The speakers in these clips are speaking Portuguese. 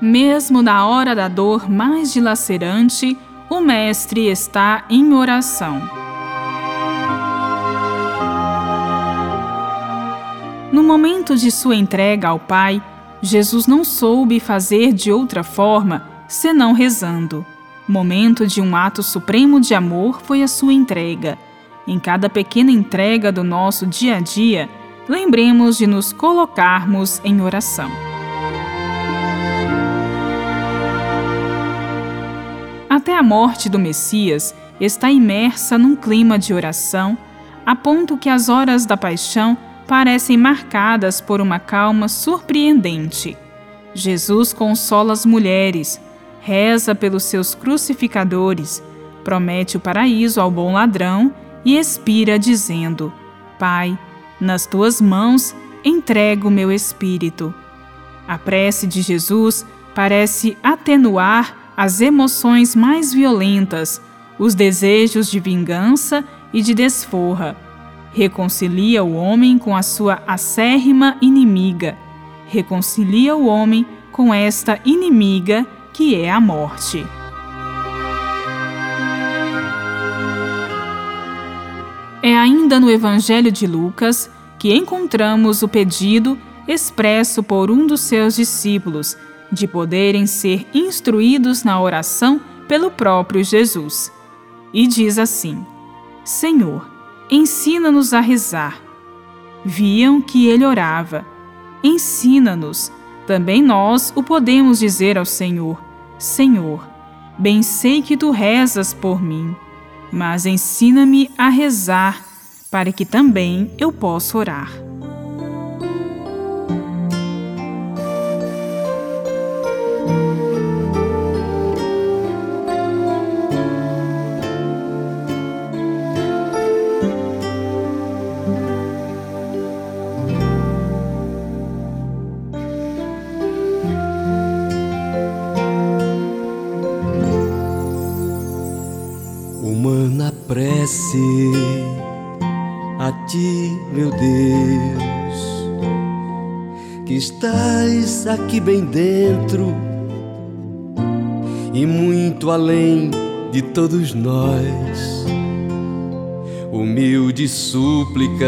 mesmo na hora da dor mais dilacerante, o Mestre está em oração. No momento de sua entrega ao Pai, Jesus não soube fazer de outra forma senão rezando. Momento de um ato supremo de amor foi a sua entrega. Em cada pequena entrega do nosso dia a dia, lembremos de nos colocarmos em oração. Até a morte do Messias está imersa num clima de oração, a ponto que as horas da paixão parecem marcadas por uma calma surpreendente. Jesus consola as mulheres, reza pelos seus crucificadores, promete o paraíso ao bom ladrão e expira dizendo: Pai, nas tuas mãos entrego meu espírito. A prece de Jesus parece atenuar as emoções mais violentas, os desejos de vingança e de desforra. Reconcilia o homem com a sua acérrima inimiga. Reconcilia o homem com esta inimiga que é a morte. É ainda no Evangelho de Lucas que encontramos o pedido expresso por um dos seus discípulos de poderem ser instruídos na oração pelo próprio Jesus. E diz assim: Senhor, ensina-nos a rezar. Viam que ele orava. Ensina-nos. Também nós o podemos dizer ao Senhor: Senhor, bem sei que tu rezas por mim, mas ensina-me a rezar, para que também eu possa orar. Prece a ti, meu Deus, que estás aqui bem dentro e muito além de todos nós. Humilde súplica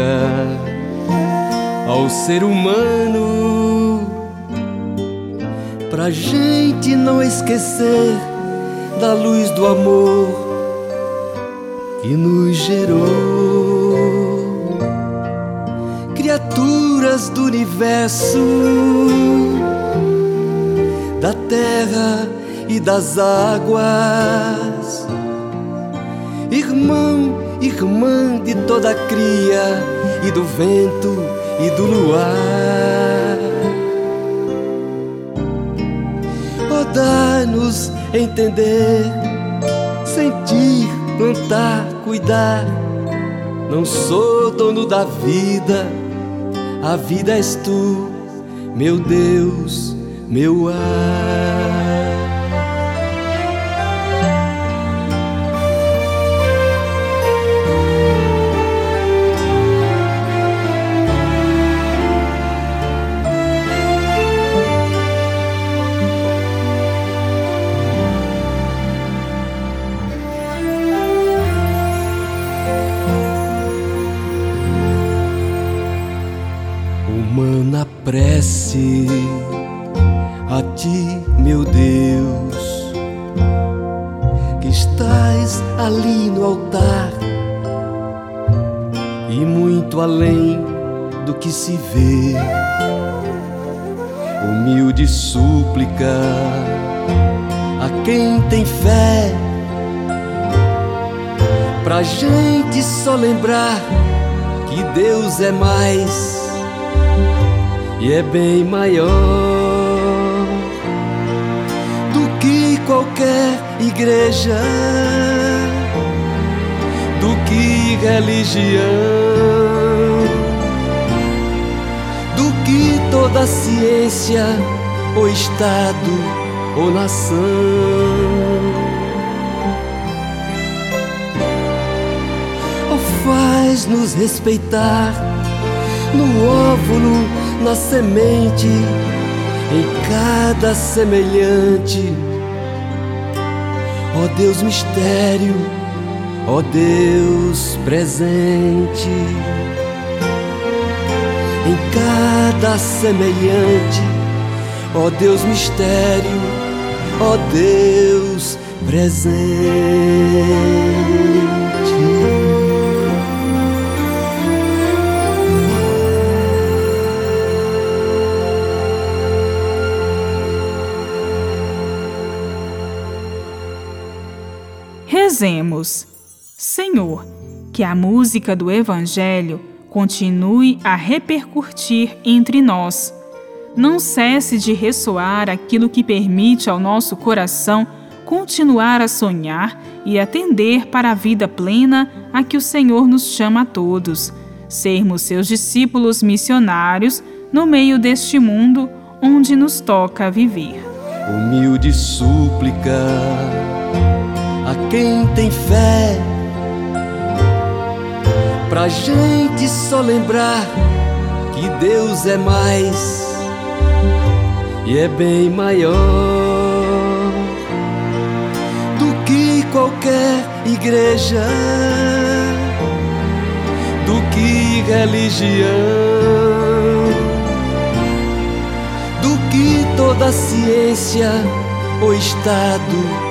ao ser humano, pra gente não esquecer da luz do amor que nos gerou, criaturas do universo, da terra e das águas, irmão, irmã de toda cria e do vento e do luar. Oh, dá-nos entender, sentir, plantar, cuidar. Não sou dono da vida, a vida és tu, meu Deus, meu ar. Humana prece a ti, meu Deus, que estás ali no altar e muito além do que se vê. Humilde súplica a quem tem fé, pra gente só lembrar que Deus é mais e é bem maior do que igreja do que religião, do que toda ciência ou Estado ou nação. Ou faz-nos respeitar no óvulo, na semente, em cada semelhante. Ó Deus mistério, ó Deus presente, em cada semelhante, ó Deus mistério, ó Deus presente. Rezemos. Senhor, que a música do Evangelho continue a repercutir entre nós. Não cesse de ressoar aquilo que permite ao nosso coração continuar a sonhar e atender para a vida plena a que o Senhor nos chama a todos, sermos seus discípulos missionários no meio deste mundo onde nos toca viver. Humilde súplica a quem tem fé. Pra gente só lembrar que Deus é mais e é bem maior do que qualquer igreja, do que religião, do que toda ciência ou Estado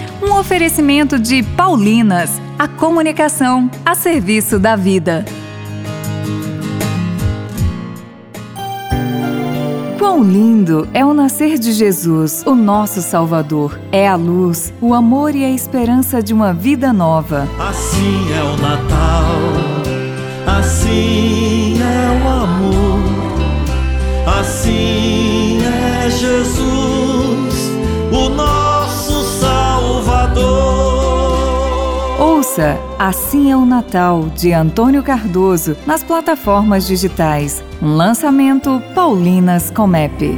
um oferecimento de Paulinas, a comunicação a serviço da vida. Quão lindo é o nascer de Jesus, o nosso Salvador. É a luz, o amor e a esperança de uma vida nova. Assim é o Natal, assim é o amor, assim é Jesus, Ouça Assim é o Natal, de Antônio Cardoso, nas plataformas digitais. Lançamento Paulinas Comep.